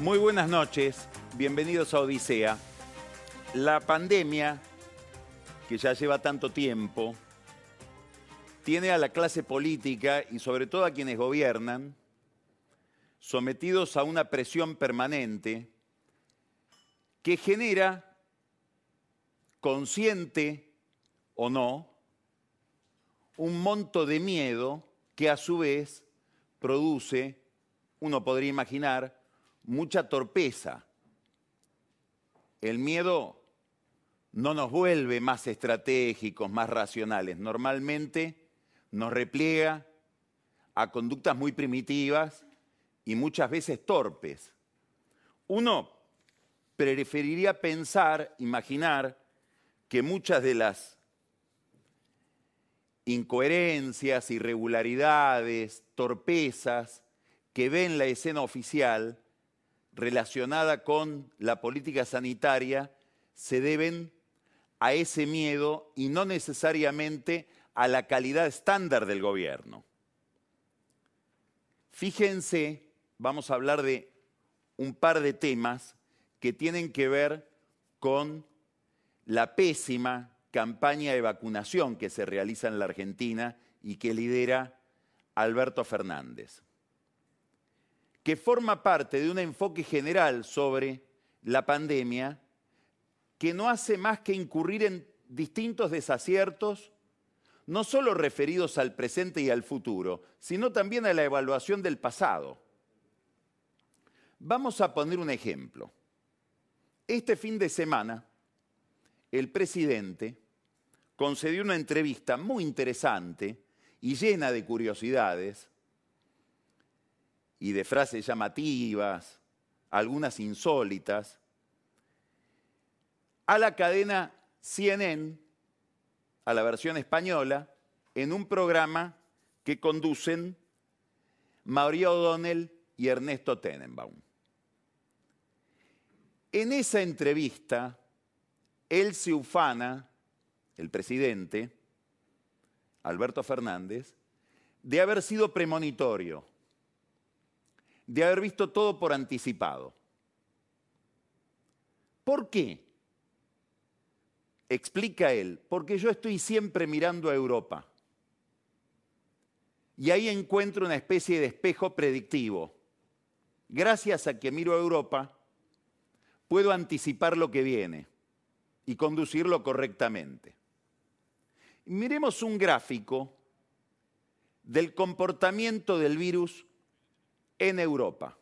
Muy buenas noches, bienvenidos a Odisea. La pandemia, que ya lleva tanto tiempo, tiene a la clase política y sobre todo a quienes gobiernan sometidos a una presión permanente que genera, consciente o no, un monto de miedo que a su vez produce, uno podría imaginar, mucha torpeza. El miedo no nos vuelve más estratégicos, más racionales. Normalmente nos repliega a conductas muy primitivas y muchas veces torpes. Uno preferiría pensar, imaginar, que muchas de las incoherencias, irregularidades, torpezas que ve en la escena oficial relacionada con la política sanitaria se deben a ese miedo y no necesariamente a la calidad estándar del gobierno. Fíjense, vamos a hablar de un par de temas que tienen que ver con la pésima campaña de vacunación que se realiza en la Argentina y que lidera Alberto Fernández que forma parte de un enfoque general sobre la pandemia que no hace más que incurrir en distintos desaciertos, no solo referidos al presente y al futuro, sino también a la evaluación del pasado. Vamos a poner un ejemplo. Este fin de semana, el presidente concedió una entrevista muy interesante y llena de curiosidades y de frases llamativas, algunas insólitas, a la cadena CNN, a la versión española, en un programa que conducen Mauricio O'Donnell y Ernesto Tenenbaum. En esa entrevista, él se ufana, el presidente, Alberto Fernández, de haber sido premonitorio, de haber visto todo por anticipado. ¿Por qué? Explica él, porque yo estoy siempre mirando a Europa. Y ahí encuentro una especie de espejo predictivo. Gracias a que miro a Europa, puedo anticipar lo que viene y conducirlo correctamente. Miremos un gráfico del comportamiento del virus en Europa.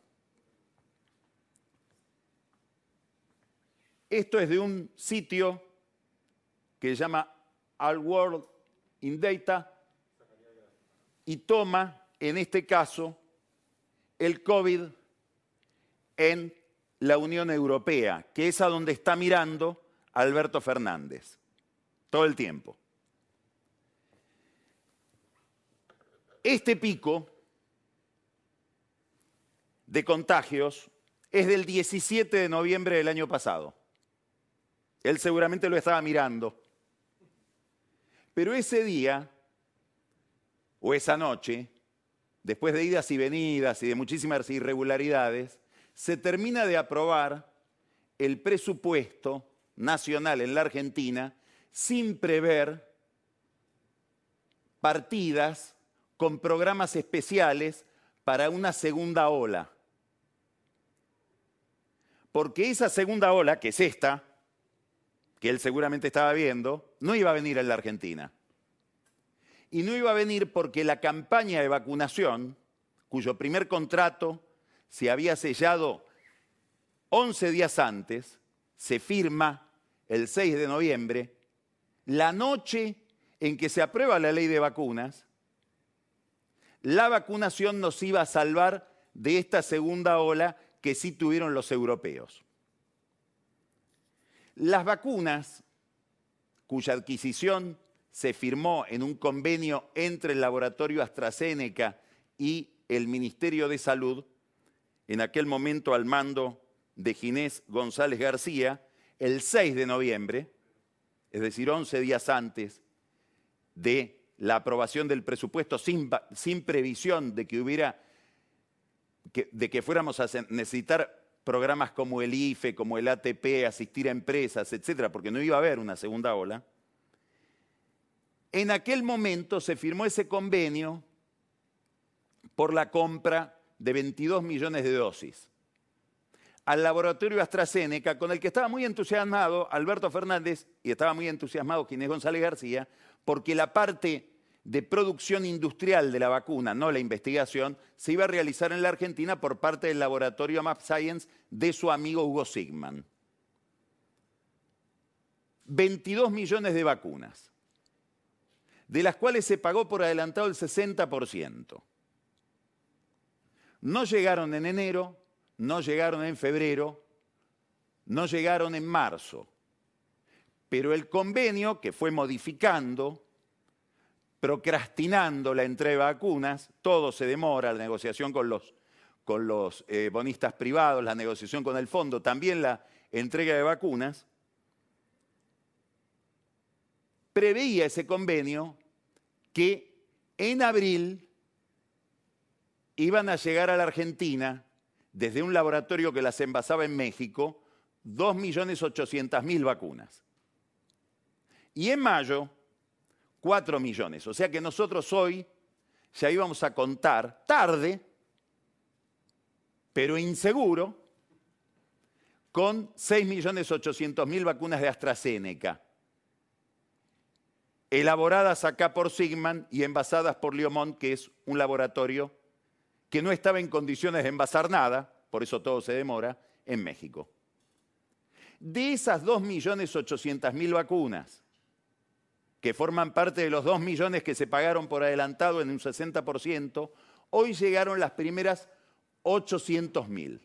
Esto es de un sitio que se llama All World in Data y toma, en este caso, el COVID en la Unión Europea, que es a donde está mirando Alberto Fernández todo el tiempo. Este pico de contagios es del 17 de noviembre del año pasado. Él seguramente lo estaba mirando. Pero ese día, o esa noche, después de idas y venidas y de muchísimas irregularidades, se termina de aprobar el presupuesto nacional en la Argentina sin prever partidas con programas especiales para una segunda ola porque esa segunda ola, que es esta, que él seguramente estaba viendo, no iba a venir en la Argentina. Y no iba a venir porque la campaña de vacunación, cuyo primer contrato se había sellado 11 días antes, se firma el 6 de noviembre, la noche en que se aprueba la ley de vacunas, la vacunación nos iba a salvar de esta segunda ola que sí tuvieron los europeos. Las vacunas, cuya adquisición se firmó en un convenio entre el laboratorio AstraZeneca y el Ministerio de Salud, en aquel momento al mando de Ginés González García, el 6 de noviembre, es decir, 11 días antes de la aprobación del presupuesto sin, sin previsión de que hubiera de que fuéramos a necesitar programas como el IFE, como el ATP, asistir a empresas, etcétera, porque no iba a haber una segunda ola, en aquel momento se firmó ese convenio por la compra de 22 millones de dosis al laboratorio AstraZeneca, con el que estaba muy entusiasmado Alberto Fernández y estaba muy entusiasmado Ginés González García, porque la parte de producción industrial de la vacuna, no la investigación, se iba a realizar en la Argentina por parte del laboratorio Map Science de su amigo Hugo Sigman. 22 millones de vacunas, de las cuales se pagó por adelantado el 60%. No llegaron en enero, no llegaron en febrero, no llegaron en marzo. Pero el convenio, que fue modificando, procrastinando la entrega de vacunas, todo se demora, la negociación con los, con los eh, bonistas privados, la negociación con el fondo, también la entrega de vacunas, preveía ese convenio que en abril iban a llegar a la Argentina, desde un laboratorio que las envasaba en México, 2.800.000 vacunas. Y en mayo, 4 millones. O sea que nosotros hoy ya íbamos a contar tarde, pero inseguro, con 6.800.000 vacunas de AstraZeneca, elaboradas acá por Sigman y envasadas por Liomont, que es un laboratorio que no estaba en condiciones de envasar nada, por eso todo se demora, en México. De esas 2.800.000 vacunas, que forman parte de los 2 millones que se pagaron por adelantado en un 60%, hoy llegaron las primeras 800.000.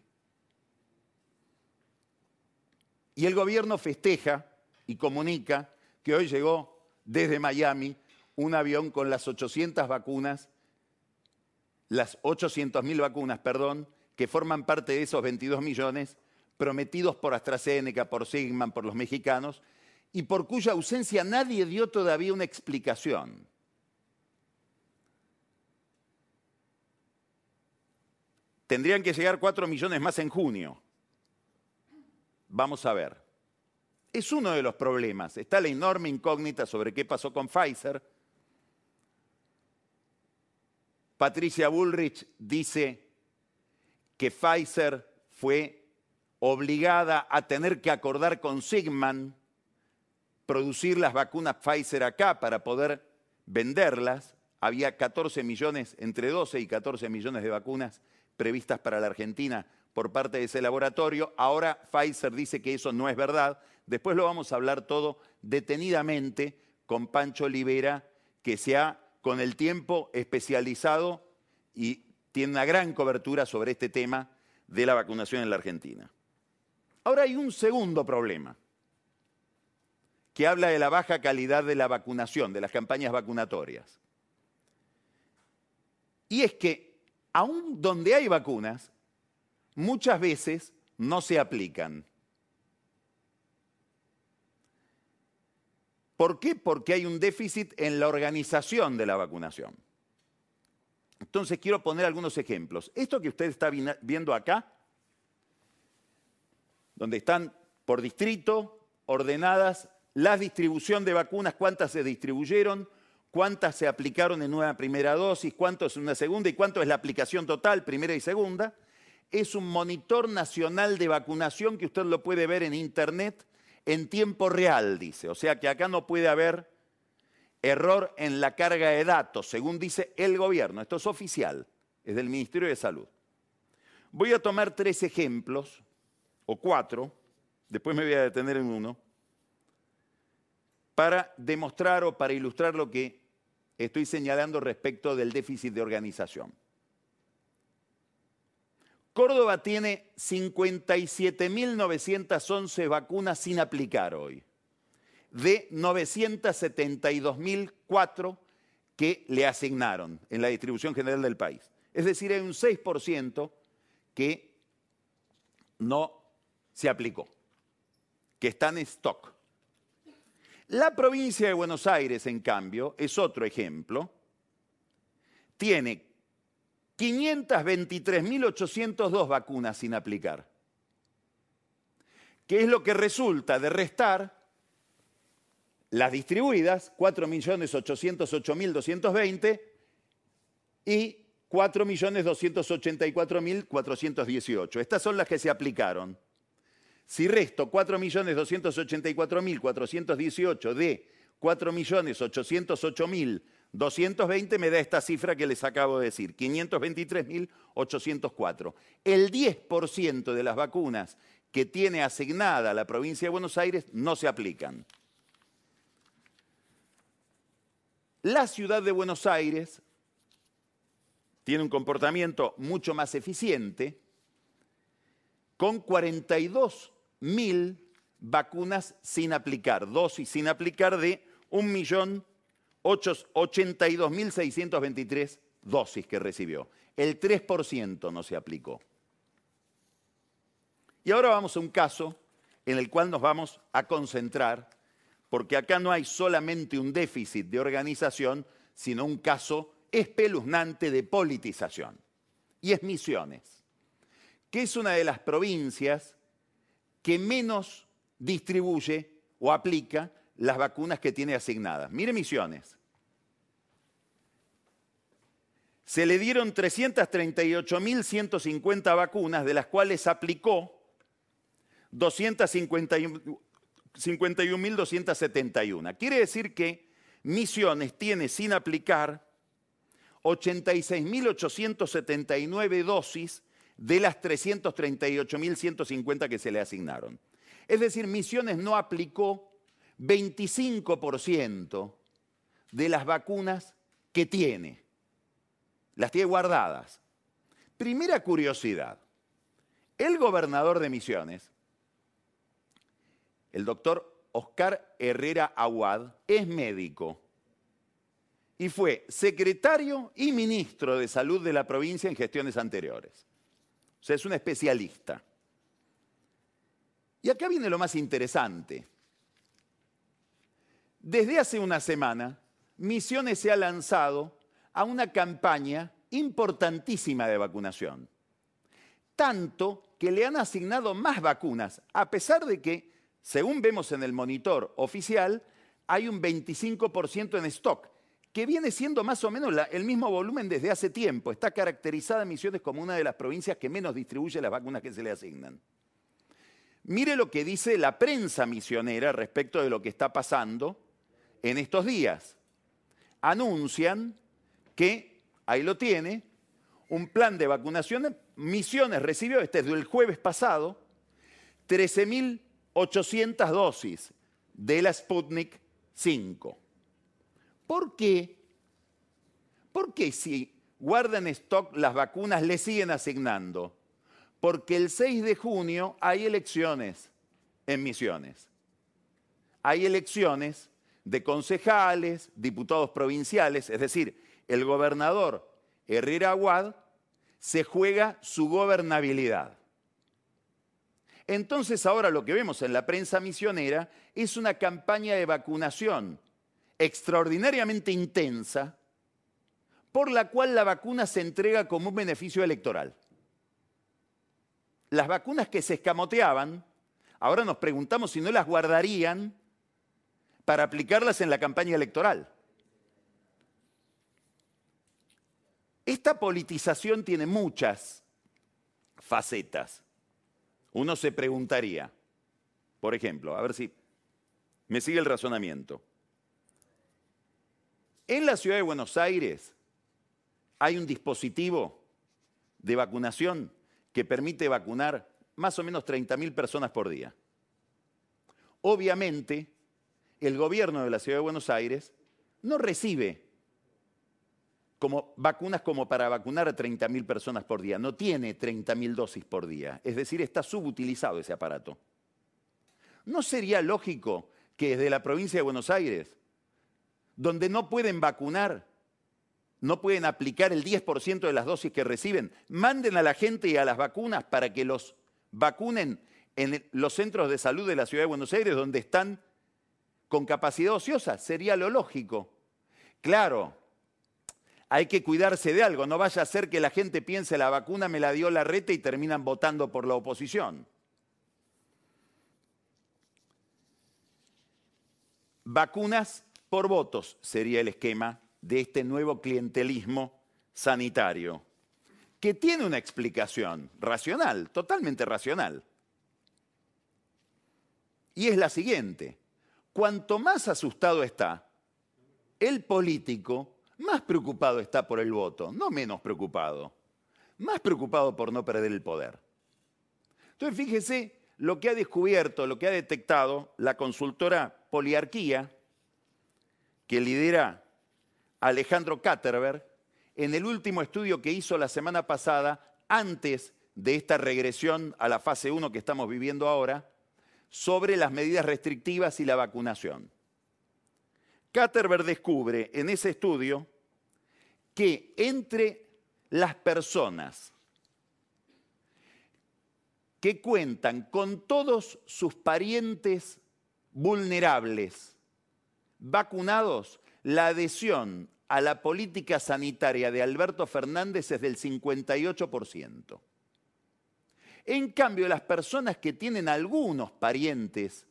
Y el gobierno festeja y comunica que hoy llegó desde Miami un avión con las 800 vacunas las 800.000 vacunas, perdón, que forman parte de esos 22 millones prometidos por AstraZeneca, por Sigman, por los mexicanos, y por cuya ausencia nadie dio todavía una explicación. Tendrían que llegar 4 millones más en junio. Vamos a ver. Es uno de los problemas. Está la enorme incógnita sobre qué pasó con Pfizer Patricia Bullrich dice que Pfizer fue obligada a tener que acordar con Sigman producir las vacunas Pfizer acá para poder venderlas. Había 14 millones, entre 12 y 14 millones de vacunas previstas para la Argentina por parte de ese laboratorio. Ahora Pfizer dice que eso no es verdad. Después lo vamos a hablar todo detenidamente con Pancho Olivera, que se ha con el tiempo especializado y tiene una gran cobertura sobre este tema de la vacunación en la Argentina. Ahora hay un segundo problema que habla de la baja calidad de la vacunación, de las campañas vacunatorias. Y es que, aun donde hay vacunas, muchas veces no se aplican. ¿Por qué? Porque hay un déficit en la organización de la vacunación. Entonces quiero poner algunos ejemplos. Esto que usted está viendo acá, donde están por distrito ordenadas la distribución de vacunas, cuántas se distribuyeron, cuántas se aplicaron en una primera dosis, cuántos en una segunda y cuánto es la aplicación total, primera y segunda. Es un monitor nacional de vacunación que usted lo puede ver en internet en tiempo real, dice. O sea que acá no puede haber error en la carga de datos, según dice el gobierno. Esto es oficial, es del Ministerio de Salud. Voy a tomar tres ejemplos, o cuatro, después me voy a detener en uno, para demostrar o para ilustrar lo que estoy señalando respecto del déficit de organización. Córdoba tiene 57.911 vacunas sin aplicar hoy, de 972.004 que le asignaron en la distribución general del país. Es decir, hay un 6% que no se aplicó, que está en stock. La provincia de Buenos Aires, en cambio, es otro ejemplo. Tiene 523.802 vacunas sin aplicar. que es lo que resulta de restar las distribuidas, 4.808.220 y 4.284.418. Estas son las que se aplicaron. Si resto 4.284.418 de 4.808.220 me da esta cifra que les acabo de decir, 523.804. El 10% de las vacunas que tiene asignada la provincia de Buenos Aires no se aplican. La ciudad de Buenos Aires tiene un comportamiento mucho más eficiente con 42 mil vacunas sin aplicar, dosis sin aplicar de 1.082.623 dosis que recibió. El 3% no se aplicó. Y ahora vamos a un caso en el cual nos vamos a concentrar, porque acá no hay solamente un déficit de organización, sino un caso espeluznante de politización. Y es Misiones, que es una de las provincias que menos distribuye o aplica las vacunas que tiene asignadas. Mire Misiones. Se le dieron 338.150 vacunas, de las cuales aplicó 251.271. Quiere decir que Misiones tiene sin aplicar 86.879 dosis de las 338.150 que se le asignaron. Es decir, Misiones no aplicó 25% de las vacunas que tiene. Las tiene guardadas. Primera curiosidad. El gobernador de Misiones el doctor Oscar Herrera Aguad es médico y fue secretario y ministro de salud de la provincia en gestiones anteriores. O sea, es un especialista. Y acá viene lo más interesante. Desde hace una semana, Misiones se ha lanzado a una campaña importantísima de vacunación. Tanto que le han asignado más vacunas, a pesar de que según vemos en el monitor oficial, hay un 25% en stock, que viene siendo más o menos el mismo volumen desde hace tiempo. Está caracterizada Misiones como una de las provincias que menos distribuye las vacunas que se le asignan. Mire lo que dice la prensa misionera respecto de lo que está pasando en estos días. Anuncian que, ahí lo tiene, un plan de vacunación. Misiones recibió, este es del jueves pasado, 13.000 800 dosis de la Sputnik 5. ¿Por qué? Porque si guardan stock las vacunas le siguen asignando? Porque el 6 de junio hay elecciones en Misiones. Hay elecciones de concejales, diputados provinciales, es decir, el gobernador Herrera Aguad se juega su gobernabilidad. Entonces ahora lo que vemos en la prensa misionera es una campaña de vacunación extraordinariamente intensa por la cual la vacuna se entrega como un beneficio electoral. Las vacunas que se escamoteaban, ahora nos preguntamos si no las guardarían para aplicarlas en la campaña electoral. Esta politización tiene muchas facetas. Uno se preguntaría, por ejemplo, a ver si me sigue el razonamiento. En la ciudad de Buenos Aires hay un dispositivo de vacunación que permite vacunar más o menos 30.000 personas por día. Obviamente, el gobierno de la ciudad de Buenos Aires no recibe como vacunas como para vacunar a 30.000 personas por día. No tiene 30.000 dosis por día. Es decir, está subutilizado ese aparato. ¿No sería lógico que desde la provincia de Buenos Aires, donde no pueden vacunar, no pueden aplicar el 10% de las dosis que reciben. Manden a la gente y a las vacunas para que los vacunen en los centros de salud de la Ciudad de Buenos Aires, donde están con capacidad ociosa. Sería lo lógico. Claro, hay que cuidarse de algo. No vaya a ser que la gente piense la vacuna me la dio la reta y terminan votando por la oposición. Vacunas por votos sería el esquema de este nuevo clientelismo sanitario, que tiene una explicación racional, totalmente racional. Y es la siguiente, cuanto más asustado está el político, más preocupado está por el voto, no menos preocupado, más preocupado por no perder el poder. Entonces fíjese lo que ha descubierto, lo que ha detectado la consultora Poliarquía, que lidera Alejandro Katterberg, en el último estudio que hizo la semana pasada, antes de esta regresión a la fase 1 que estamos viviendo ahora, sobre las medidas restrictivas y la vacunación. Katterberg descubre en ese estudio que entre las personas que cuentan con todos sus parientes vulnerables vacunados, la adhesión a la política sanitaria de Alberto Fernández es del 58%. En cambio, las personas que tienen algunos parientes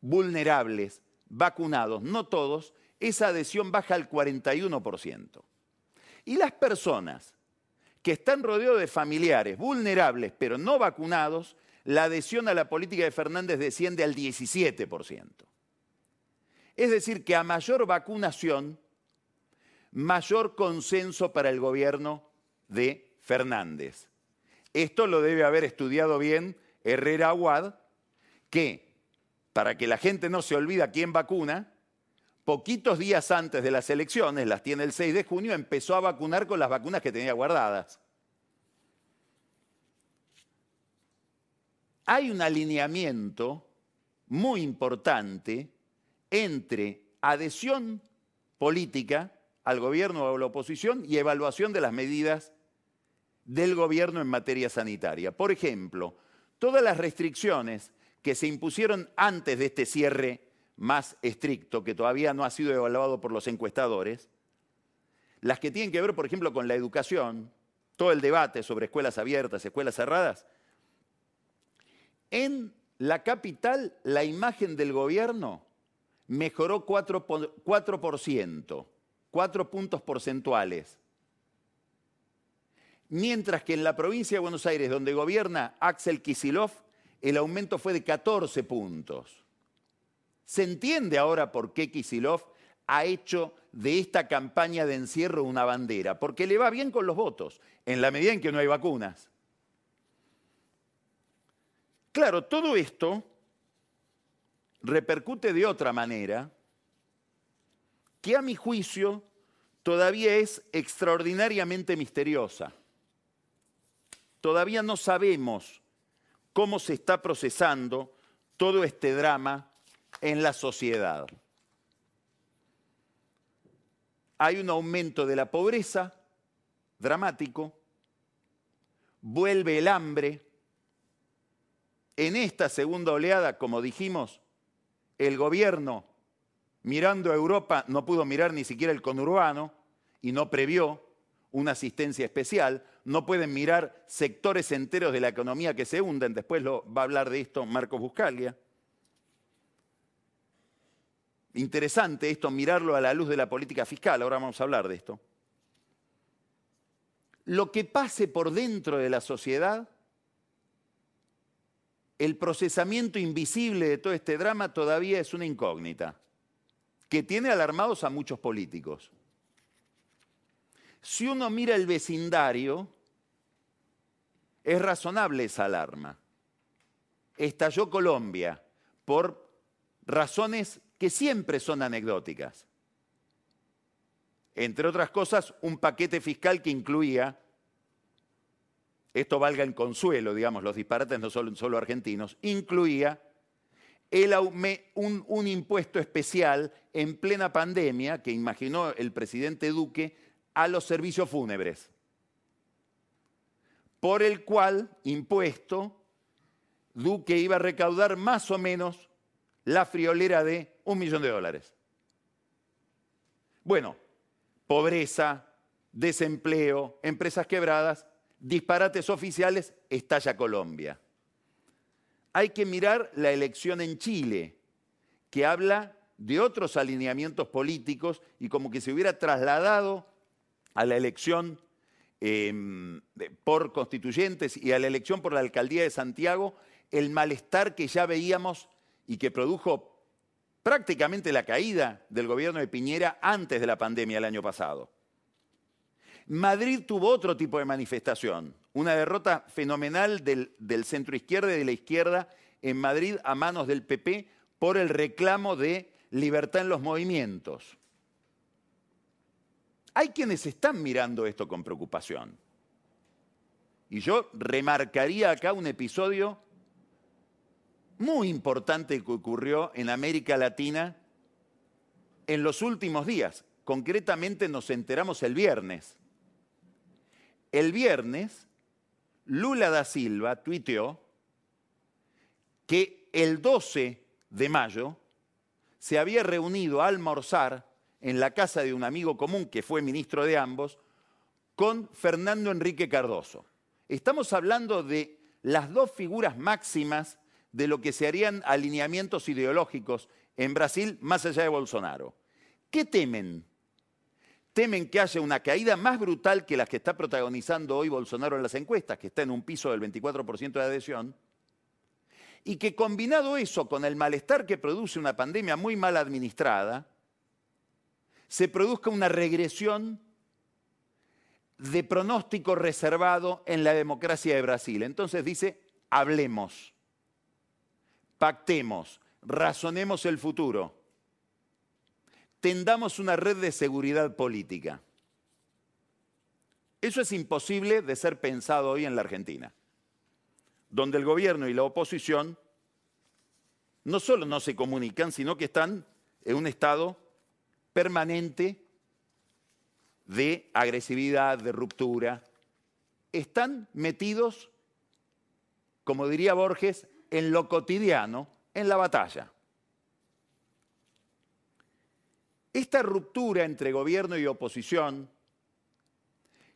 vulnerables vacunados, no todos, esa adhesión baja al 41%. Y las personas que están rodeados de familiares vulnerables pero no vacunados, la adhesión a la política de Fernández desciende al 17%. Es decir, que a mayor vacunación, mayor consenso para el gobierno de Fernández. Esto lo debe haber estudiado bien Herrera Aguad, que para que la gente no se olvide a quién vacuna, poquitos días antes de las elecciones, las tiene el 6 de junio, empezó a vacunar con las vacunas que tenía guardadas. Hay un alineamiento muy importante entre adhesión política al gobierno o a la oposición y evaluación de las medidas del gobierno en materia sanitaria. Por ejemplo, todas las restricciones que se impusieron antes de este cierre más estricto, que todavía no ha sido evaluado por los encuestadores, las que tienen que ver, por ejemplo, con la educación, todo el debate sobre escuelas abiertas, escuelas cerradas, en la capital la imagen del gobierno mejoró 4%, 4%, 4 puntos porcentuales. Mientras que en la provincia de Buenos Aires, donde gobierna Axel Kisilov, el aumento fue de 14 puntos. Se entiende ahora por qué Kisilov ha hecho de esta campaña de encierro una bandera, porque le va bien con los votos, en la medida en que no hay vacunas. Claro, todo esto repercute de otra manera que a mi juicio todavía es extraordinariamente misteriosa. Todavía no sabemos cómo se está procesando todo este drama en la sociedad. Hay un aumento de la pobreza dramático, vuelve el hambre. En esta segunda oleada, como dijimos, el gobierno, mirando a Europa, no pudo mirar ni siquiera el conurbano y no previó una asistencia especial, no pueden mirar sectores enteros de la economía que se hunden, después lo, va a hablar de esto Marcos Buscalia. Interesante esto, mirarlo a la luz de la política fiscal, ahora vamos a hablar de esto. Lo que pase por dentro de la sociedad, el procesamiento invisible de todo este drama todavía es una incógnita, que tiene alarmados a muchos políticos. Si uno mira el vecindario, es razonable esa alarma. Estalló Colombia por razones que siempre son anecdóticas. Entre otras cosas, un paquete fiscal que incluía, esto valga en consuelo, digamos, los disparates no son solo argentinos, incluía un, un impuesto especial en plena pandemia que imaginó el presidente Duque a los servicios fúnebres, por el cual impuesto Duque iba a recaudar más o menos la friolera de un millón de dólares. Bueno, pobreza, desempleo, empresas quebradas, disparates oficiales, estalla Colombia. Hay que mirar la elección en Chile, que habla de otros alineamientos políticos y como que se hubiera trasladado a la elección em, por constituyentes y a la elección por la alcaldía de Santiago el malestar que ya veíamos y que produjo prácticamente la caída del gobierno de Piñera antes de la pandemia el año pasado. Madrid tuvo otro tipo de manifestación, una derrota fenomenal del, centro izquierda y de la izquierda en Madrid a manos del PP por el reclamo de libertad en los movimientos. Hay quienes están mirando esto con preocupación. Y yo remarcaría acá un episodio muy importante que ocurrió en América Latina en los últimos días. Concretamente nos enteramos el viernes. El viernes, Lula da Silva tuiteó que el 12 de mayo se había reunido a almorzar en la casa de un amigo común que fue ministro de ambos con Fernando Enrique Cardoso. Estamos hablando de las dos figuras máximas de lo que se harían alineamientos ideológicos en Brasil más allá de Bolsonaro. ¿Qué temen? Temen que haya una caída más brutal que las que está protagonizando hoy Bolsonaro en las encuestas, que está en un piso del 24% de adhesión, y que combinado eso con el malestar que produce una pandemia muy mal administrada, se produzca una regresión de pronóstico reservado en la democracia de Brasil. Entonces dice, hablemos pactemos, razonemos el futuro, tendamos una red de seguridad política. Eso es imposible de ser pensado hoy en la Argentina, donde el gobierno y la oposición no solo no se comunican, sino que están en un estado permanente de agresividad, de ruptura. Están metidos, como diría Borges, en lo cotidiano, en la batalla. Esta ruptura entre gobierno y oposición,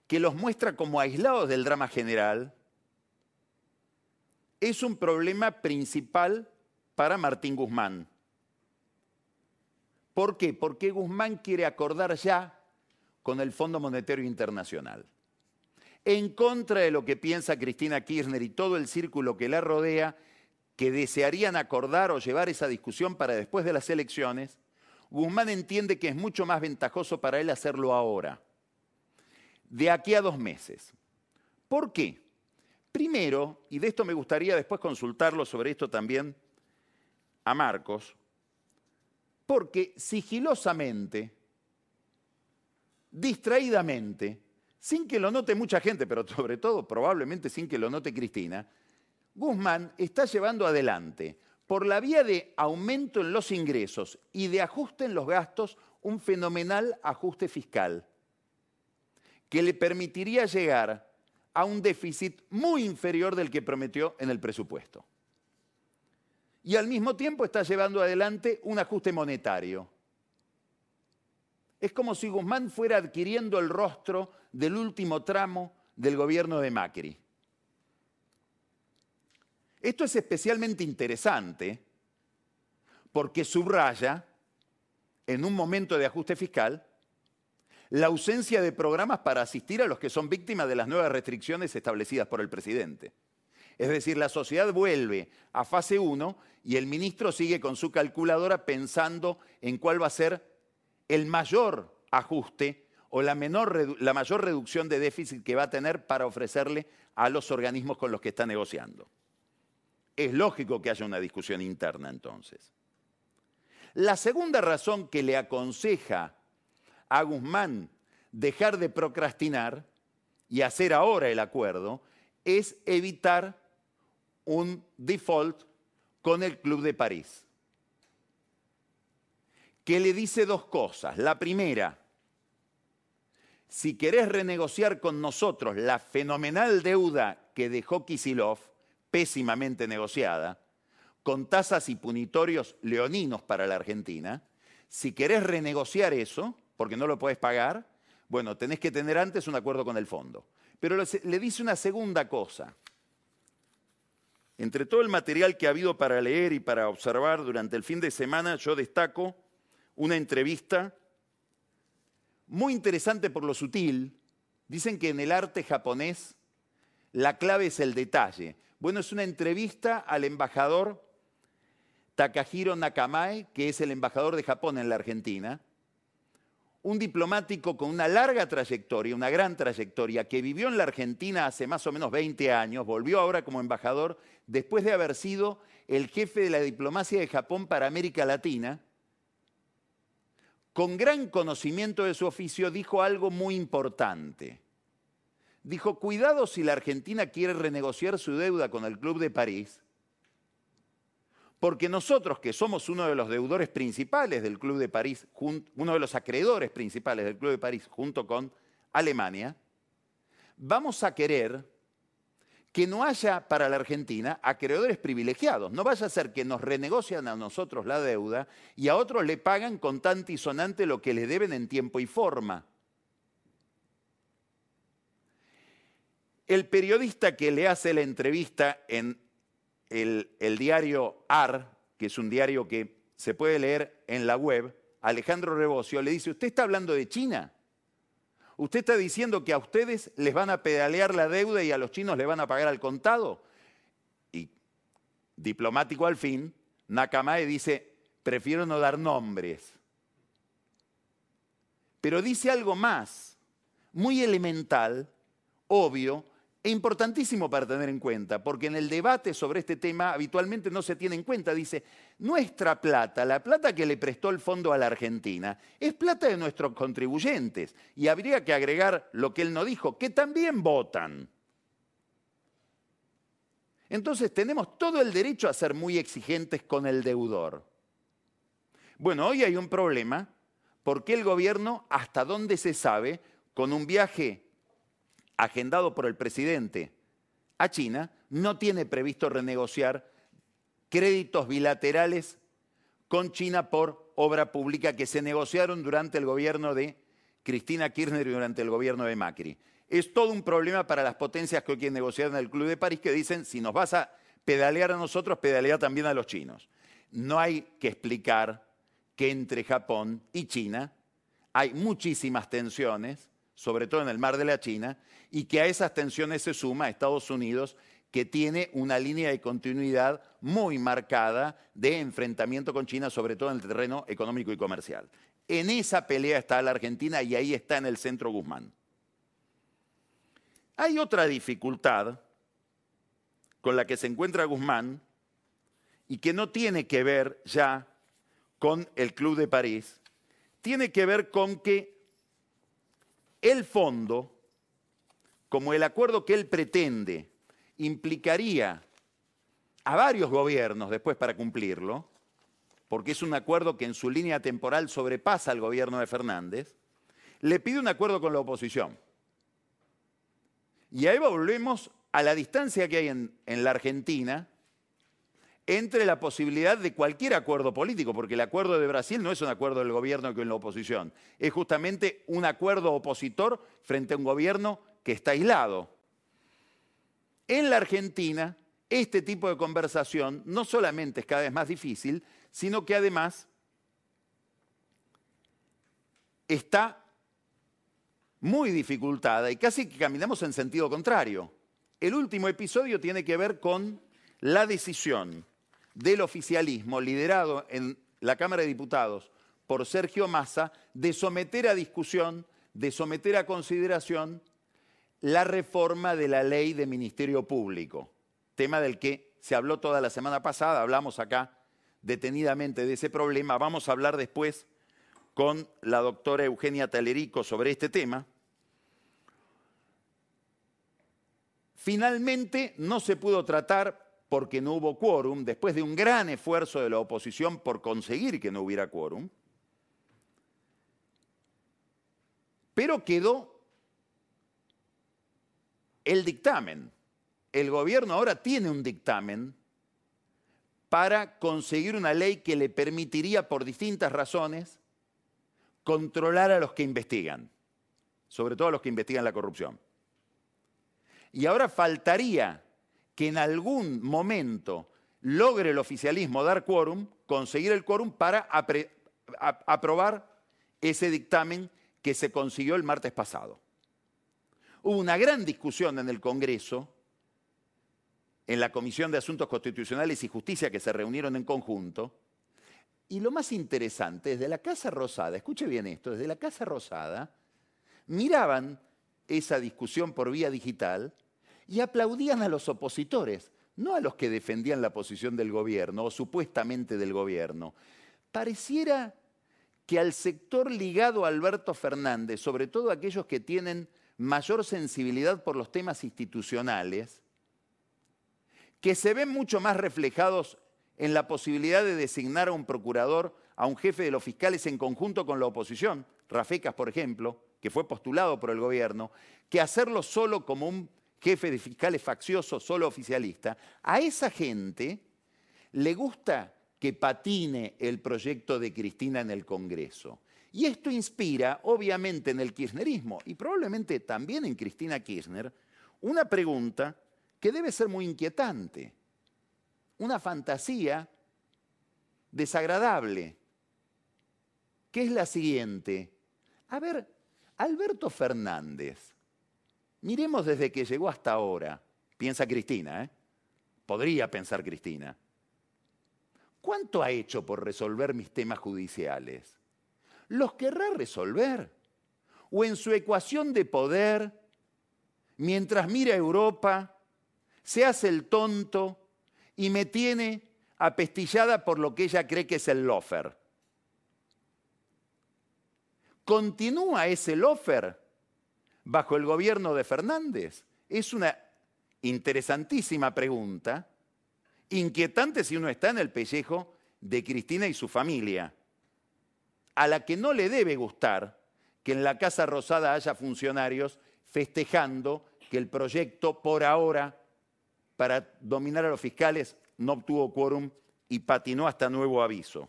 que los muestra como aislados del drama general, es un problema principal para Martín Guzmán. ¿Por qué? Porque Guzmán quiere acordar ya con el Fondo Monetario Internacional. En contra de lo que piensa Cristina Kirchner y todo el círculo que la rodea, que desearían acordar o llevar esa discusión para después de las elecciones, Guzmán entiende que es mucho más ventajoso para él hacerlo ahora, de aquí a dos meses. ¿Por qué? Primero, y de esto me gustaría después consultarlo sobre esto también a Marcos, porque sigilosamente, distraídamente, sin que lo note mucha gente, pero sobre todo probablemente sin que lo note Cristina, Guzmán está llevando adelante, por la vía de aumento en los ingresos y de ajuste en los gastos, un fenomenal ajuste fiscal que le permitiría llegar a un déficit muy inferior del que prometió en el presupuesto. Y al mismo tiempo está llevando adelante un ajuste monetario. Es como si Guzmán fuera adquiriendo el rostro del último tramo del gobierno de Macri. Esto es especialmente interesante porque subraya, en un momento de ajuste fiscal, la ausencia de programas para asistir a los que son víctimas de las nuevas restricciones establecidas por el presidente. Es decir, la sociedad vuelve a fase 1 y el ministro sigue con su calculadora pensando en cuál va a ser el mayor ajuste o la, la mayor reducción de déficit que va a tener para ofrecerle a los organismos con los que está negociando. Es lógico que haya una discusión interna entonces. La segunda razón que le aconseja a Guzmán dejar de procrastinar y hacer ahora el acuerdo es evitar un default con el Club de París, que le dice dos cosas. La primera, si querés renegociar con nosotros la fenomenal deuda que dejó Kisilov, pésimamente negociada, con tasas y punitorios leoninos para la Argentina, si querés renegociar eso, porque no lo podés pagar, bueno, tenés que tener antes un acuerdo con el fondo. Pero le dice una segunda cosa. Entre todo el material que ha habido para leer y para observar durante el fin de semana, yo destaco una entrevista muy interesante por lo sutil. Dicen que en el arte japonés la clave es el detalle. Bueno, es una entrevista al embajador Takahiro Nakamae, que es el embajador de Japón en la Argentina, un diplomático con una larga trayectoria, una gran trayectoria, que vivió en la Argentina hace más o menos 20 años, volvió ahora como embajador después de haber sido el jefe de la diplomacia de Japón para América Latina, con gran conocimiento de su oficio, dijo algo muy importante. Dijo, cuidado si la Argentina quiere renegociar su deuda con el Club de París, porque nosotros, que somos uno de los deudores principales del Club de París, uno de los acreedores principales del Club de París junto con Alemania, vamos a querer que no haya para la Argentina acreedores privilegiados. No vaya a ser que nos renegocian a nosotros la deuda y a otros le pagan con y sonante lo que le deben en tiempo y forma. El periodista que le hace la entrevista en el, diario AR, que es un diario que se puede leer en la web, Alejandro Rebocio, le dice, ¿usted está hablando de China? ¿Usted está diciendo que a ustedes les van a pedalear la deuda y a los chinos les van a pagar al contado? Y diplomático al fin, Nakamae dice, prefiero no dar nombres. Pero dice algo más, muy elemental, obvio, es importantísimo para tener en cuenta, porque en el debate sobre este tema habitualmente no se tiene en cuenta. Dice, nuestra plata, la plata que le prestó el fondo a la Argentina, es plata de nuestros contribuyentes. Y habría que agregar lo que él no dijo, que también votan. Entonces tenemos todo el derecho a ser muy exigentes con el deudor. Bueno, hoy hay un problema porque el gobierno, hasta donde se sabe, con un viaje agendado por el presidente a China, no tiene previsto renegociar créditos bilaterales con China por obra pública que se negociaron durante el gobierno de Cristina Kirchner y durante el gobierno de Macri. Es todo un problema para las potencias que hoy quieren negociar en el Club de París que dicen, si nos vas a pedalear a nosotros, pedalea también a los chinos. No hay que explicar que entre Japón y China hay muchísimas tensiones sobre todo en el mar de la China, y que a esas tensiones se suma Estados Unidos, que tiene una línea de continuidad muy marcada de enfrentamiento con China, sobre todo en el terreno económico y comercial. En esa pelea está la Argentina y ahí está en el centro Guzmán. Hay otra dificultad con la que se encuentra Guzmán y que no tiene que ver ya con el Club de París, tiene que ver con que el fondo, como el acuerdo que él pretende, implicaría a varios gobiernos después para cumplirlo, porque es un acuerdo que en su línea temporal sobrepasa al gobierno de Fernández, le pide un acuerdo con la oposición. Y ahí volvemos a la distancia que hay en, en la Argentina entre la posibilidad de cualquier acuerdo político, porque el acuerdo de Brasil no es un acuerdo del gobierno con la oposición, es justamente un acuerdo opositor frente a un gobierno que está aislado. En la Argentina, este tipo de conversación no solamente es cada vez más difícil, sino que además está muy dificultada y casi que caminamos en sentido contrario. El último episodio tiene que ver con la decisión del oficialismo, liderado en la Cámara de Diputados por Sergio Massa, de someter a discusión, de someter a consideración la reforma de la ley de Ministerio Público, tema del que se habló toda la semana pasada, hablamos acá detenidamente de ese problema, vamos a hablar después con la doctora Eugenia Talerico sobre este tema. Finalmente no se pudo tratar porque no hubo quórum, después de un gran esfuerzo de la oposición por conseguir que no hubiera quórum, pero quedó el dictamen. El gobierno ahora tiene un dictamen para conseguir una ley que le permitiría, por distintas razones, controlar a los que investigan, sobre todo a los que investigan la corrupción. Y ahora faltaría que en algún momento logre el oficialismo dar quórum, conseguir el quórum para aprobar ese dictamen que se consiguió el martes pasado. Hubo una gran discusión en el Congreso, en la Comisión de Asuntos Constitucionales y Justicia que se reunieron en conjunto, y lo más interesante, desde la Casa Rosada, escuche bien esto, desde la Casa Rosada, miraban esa discusión por vía digital y aplaudían a los opositores, no a los que defendían la posición del gobierno o supuestamente del gobierno. Pareciera que al sector ligado a Alberto Fernández, sobre todo aquellos que tienen mayor sensibilidad por los temas institucionales, que se ven mucho más reflejados en la posibilidad de designar a un procurador, a un jefe de los fiscales en conjunto con la oposición, Rafecas, por ejemplo, que fue postulado por el gobierno, que hacerlo solo como un jefe de fiscales faccioso, solo oficialista, a esa gente le gusta que patine el proyecto de Cristina en el Congreso. Y esto inspira, obviamente, en el kirchnerismo y probablemente también en Cristina Kirchner, una pregunta que debe ser muy inquietante, una fantasía desagradable, que es la siguiente. A ver, Alberto Fernández, miremos desde que llegó hasta ahora, piensa Cristina, ¿eh? podría pensar Cristina. ¿Cuánto ha hecho por resolver mis temas judiciales? ¿Los querrá resolver? ¿O en su ecuación de poder, mientras mira a Europa, se hace el tonto y me tiene apestillada por lo que ella cree que es el lofer? ¿Continúa ese lofer bajo el gobierno de Fernández? Es una interesantísima pregunta inquietante si uno está en el pellejo de Cristina y su familia, a la que no le debe gustar que en la Casa Rosada haya funcionarios festejando que el proyecto por ahora para dominar a los fiscales no obtuvo quórum y patinó hasta nuevo aviso.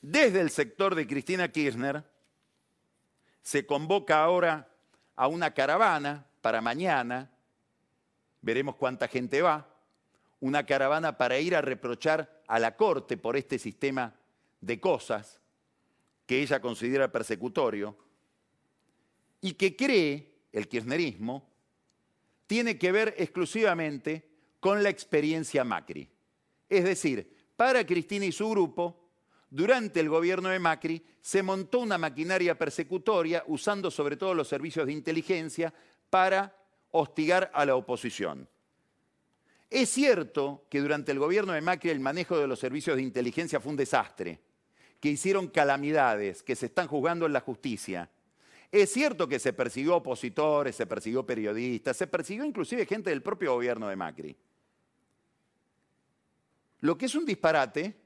Desde el sector de Cristina Kirchner se convoca ahora a una caravana para mañana veremos cuánta gente va, una caravana para ir a reprochar a la Corte por este sistema de cosas que ella considera persecutorio y que cree, el kirchnerismo, tiene que ver exclusivamente con la experiencia Macri. Es decir, para Cristina y su grupo, durante el gobierno de Macri se montó una maquinaria persecutoria usando sobre todo los servicios de inteligencia para hostigar a la oposición. Es cierto que durante el gobierno de Macri el manejo de los servicios de inteligencia fue un desastre, que hicieron calamidades, que se están juzgando en la justicia. Es cierto que se persiguió opositores, se persiguió periodistas, se persiguió inclusive gente del propio gobierno de Macri. Lo que es un disparate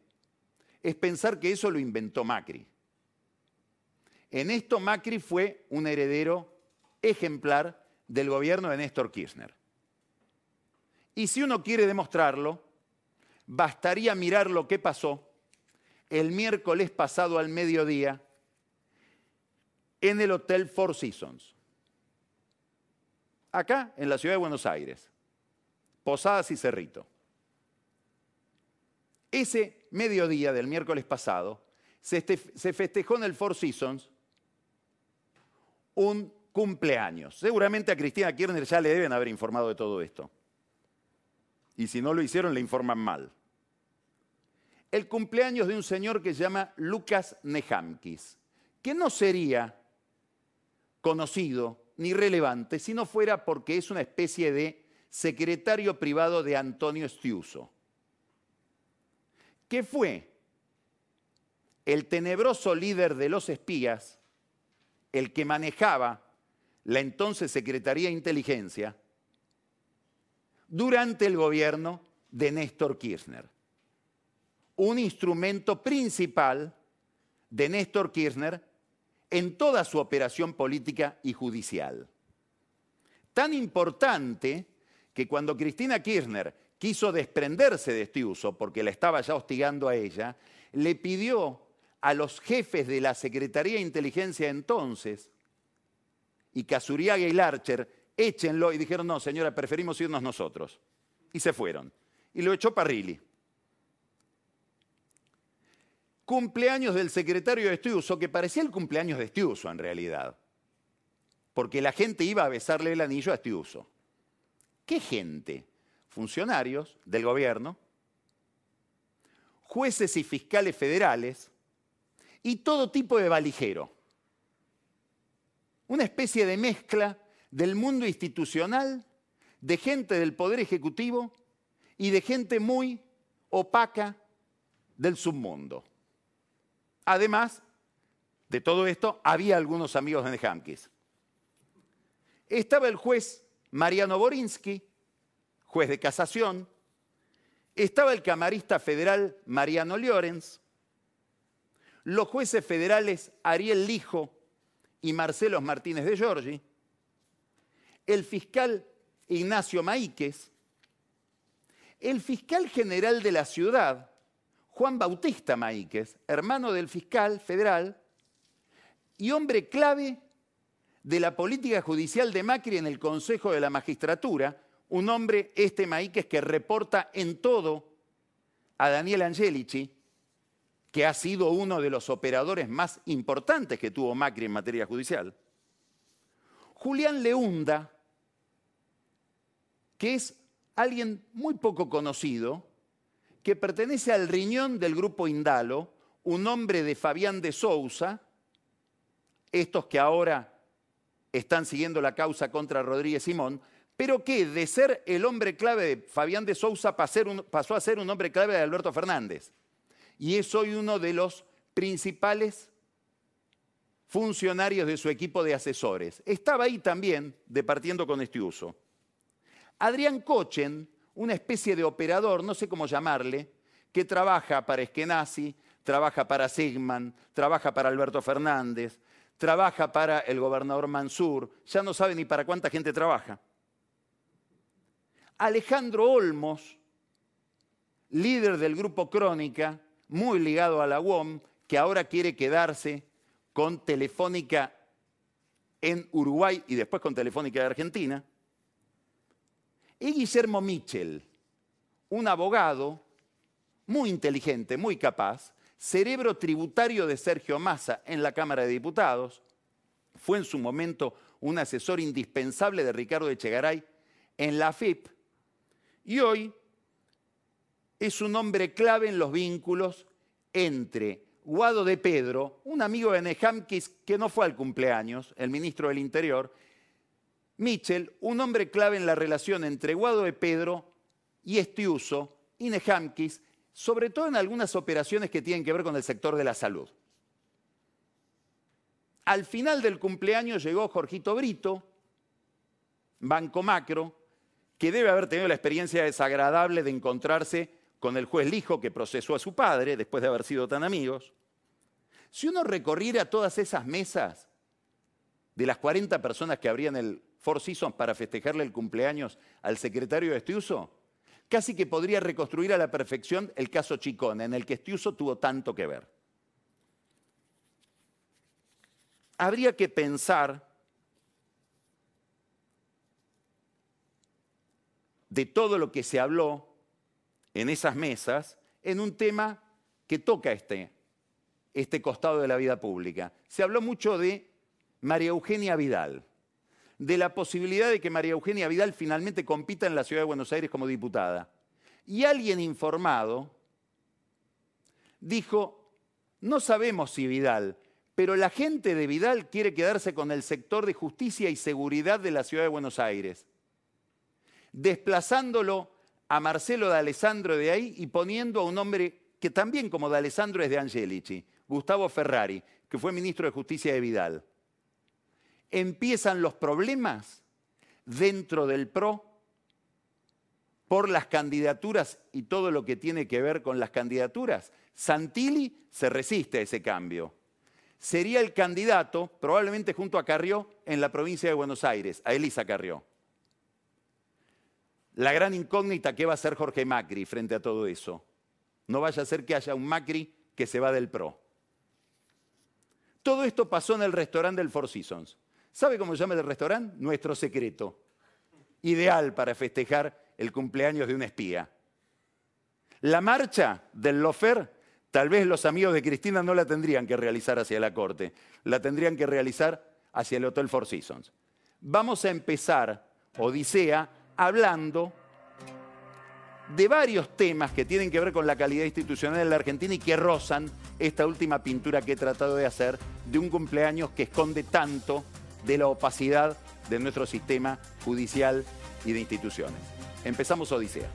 es pensar que eso lo inventó Macri. En esto Macri fue un heredero ejemplar del gobierno de Néstor Kirchner. Y si uno quiere demostrarlo, bastaría mirar lo que pasó el miércoles pasado al mediodía en el Hotel Four Seasons, acá en la ciudad de Buenos Aires, Posadas y Cerrito. Ese mediodía del miércoles pasado se, festejó en el Four Seasons un cumpleaños. Seguramente a Cristina Kirchner ya le deben haber informado de todo esto. Y si no lo hicieron, le informan mal. El cumpleaños de un señor que se llama Lucas Nehamkis, que no sería conocido ni relevante si no fuera porque es una especie de secretario privado de Antonio Stiuso, que fue el tenebroso líder de los espías, el que manejaba la entonces Secretaría de Inteligencia durante el gobierno de Néstor Kirchner. Un instrumento principal de Néstor Kirchner en toda su operación política y judicial. Tan importante que cuando Cristina Kirchner quiso desprenderse de este uso, porque la estaba ya hostigando a ella, le pidió a los jefes de la Secretaría de Inteligencia entonces y Casuriaga y Larcher, échenlo. Y dijeron, no, señora, preferimos irnos nosotros. Y se fueron. Y lo echó Parrilli. Cumpleaños del secretario de Estiuso, que parecía el cumpleaños de Estiuso en realidad, porque la gente iba a besarle el anillo a Estiuso. ¿Qué gente? Funcionarios del gobierno, jueces y fiscales federales y todo tipo de valijero. Una especie de mezcla del mundo institucional, de gente del Poder Ejecutivo y de gente muy opaca del submundo. Además de todo esto, había algunos amigos de Nehamkis. Estaba el juez Mariano Borinsky, juez de casación. Estaba el camarista federal Mariano Llorens. Los jueces federales Ariel Lijo y Marcelo Martínez de Giorgi. El fiscal Ignacio Maíquez. El fiscal general de la ciudad, Juan Bautista Maíquez, hermano del fiscal federal y hombre clave de la política judicial de Macri en el Consejo de la Magistratura, un hombre, este Maíquez, que reporta en todo a Daniel Angelici, que ha sido uno de los operadores más importantes que tuvo Macri en materia judicial. Julián Leunda, que es alguien muy poco conocido, que pertenece al riñón del grupo Indalo, un hombre de Fabián de Sousa, estos que ahora están siguiendo la causa contra Rodríguez Simón, pero que de ser el hombre clave de Fabián de Sousa pasó a ser un hombre clave de Alberto Fernández. Y es hoy uno de los principales funcionarios de su equipo de asesores. Estaba ahí también, departiendo con este uso. Adrián Cochen, una especie de operador, no sé cómo llamarle, que trabaja para Eskenazi, trabaja para Sigman, trabaja para Alberto Fernández, trabaja para el gobernador Mansur, ya no sabe ni para cuánta gente trabaja. Alejandro Olmos, líder del grupo Crónica, muy ligado a la UOM, que ahora quiere quedarse con Telefónica en Uruguay y después con Telefónica de Argentina. Y Guillermo Michel, un abogado muy inteligente, muy capaz, cerebro tributario de Sergio Massa en la Cámara de Diputados, fue en su momento un asesor indispensable de Ricardo Echegaray en la FIP y hoy es un hombre clave en los vínculos entre Guado de Pedro, un amigo de Nehamkis que no fue al cumpleaños, el ministro del Interior, Mitchell, un hombre clave en la relación entre Guado de Pedro y Estiuso y Nehamkis, sobre todo en algunas operaciones que tienen que ver con el sector de la salud. Al final del cumpleaños llegó Jorgito Brito, Banco Macro, que debe haber tenido la experiencia desagradable de encontrarse con el juez Lijo que procesó a su padre después de haber sido tan amigos. Si uno recorriera todas esas mesas de las 40 personas que habrían el Four Seasons para festejarle el cumpleaños al secretario de Estiuso, casi que podría reconstruir a la perfección el caso Chicone, en el que Estiuso tuvo tanto que ver. Habría que pensar de todo lo que se habló en esas mesas en un tema que toca este, este costado de la vida pública. Se habló mucho de María Eugenia Vidal, de la posibilidad de que María Eugenia Vidal finalmente compita en la ciudad de Buenos Aires como diputada. Y alguien informado dijo, no sabemos si Vidal, pero la gente de Vidal quiere quedarse con el sector de justicia y seguridad de la ciudad de Buenos Aires desplazándolo a Marcelo de Alessandro de ahí y poniendo a un hombre que también como de Alessandro es de Angelici, Gustavo Ferrari, que fue ministro de Justicia de Vidal. Empiezan los problemas dentro del PRO por las candidaturas y todo lo que tiene que ver con las candidaturas. Santilli se resiste a ese cambio. Sería el candidato, probablemente junto a Carrió, en la provincia de Buenos Aires, a Elisa Carrió la gran incógnita que va a ser Jorge Macri frente a todo eso. No vaya a ser que haya un Macri que se va del PRO. Todo esto pasó en el restaurante del Four Seasons. ¿Sabe cómo se llama el restaurante? Nuestro secreto. Ideal para festejar el cumpleaños de un espía. La marcha del Lofer Tal vez los amigos de Cristina no la tendrían que realizar hacia la corte, la tendrían que realizar hacia el Hotel Four Seasons. Vamos a empezar Odisea hablando de varios temas que tienen que ver con la calidad institucional de la Argentina y que rozan esta última pintura que he tratado de hacer de un cumpleaños que esconde tanto de la opacidad de nuestro sistema judicial y de instituciones. Empezamos Odisea.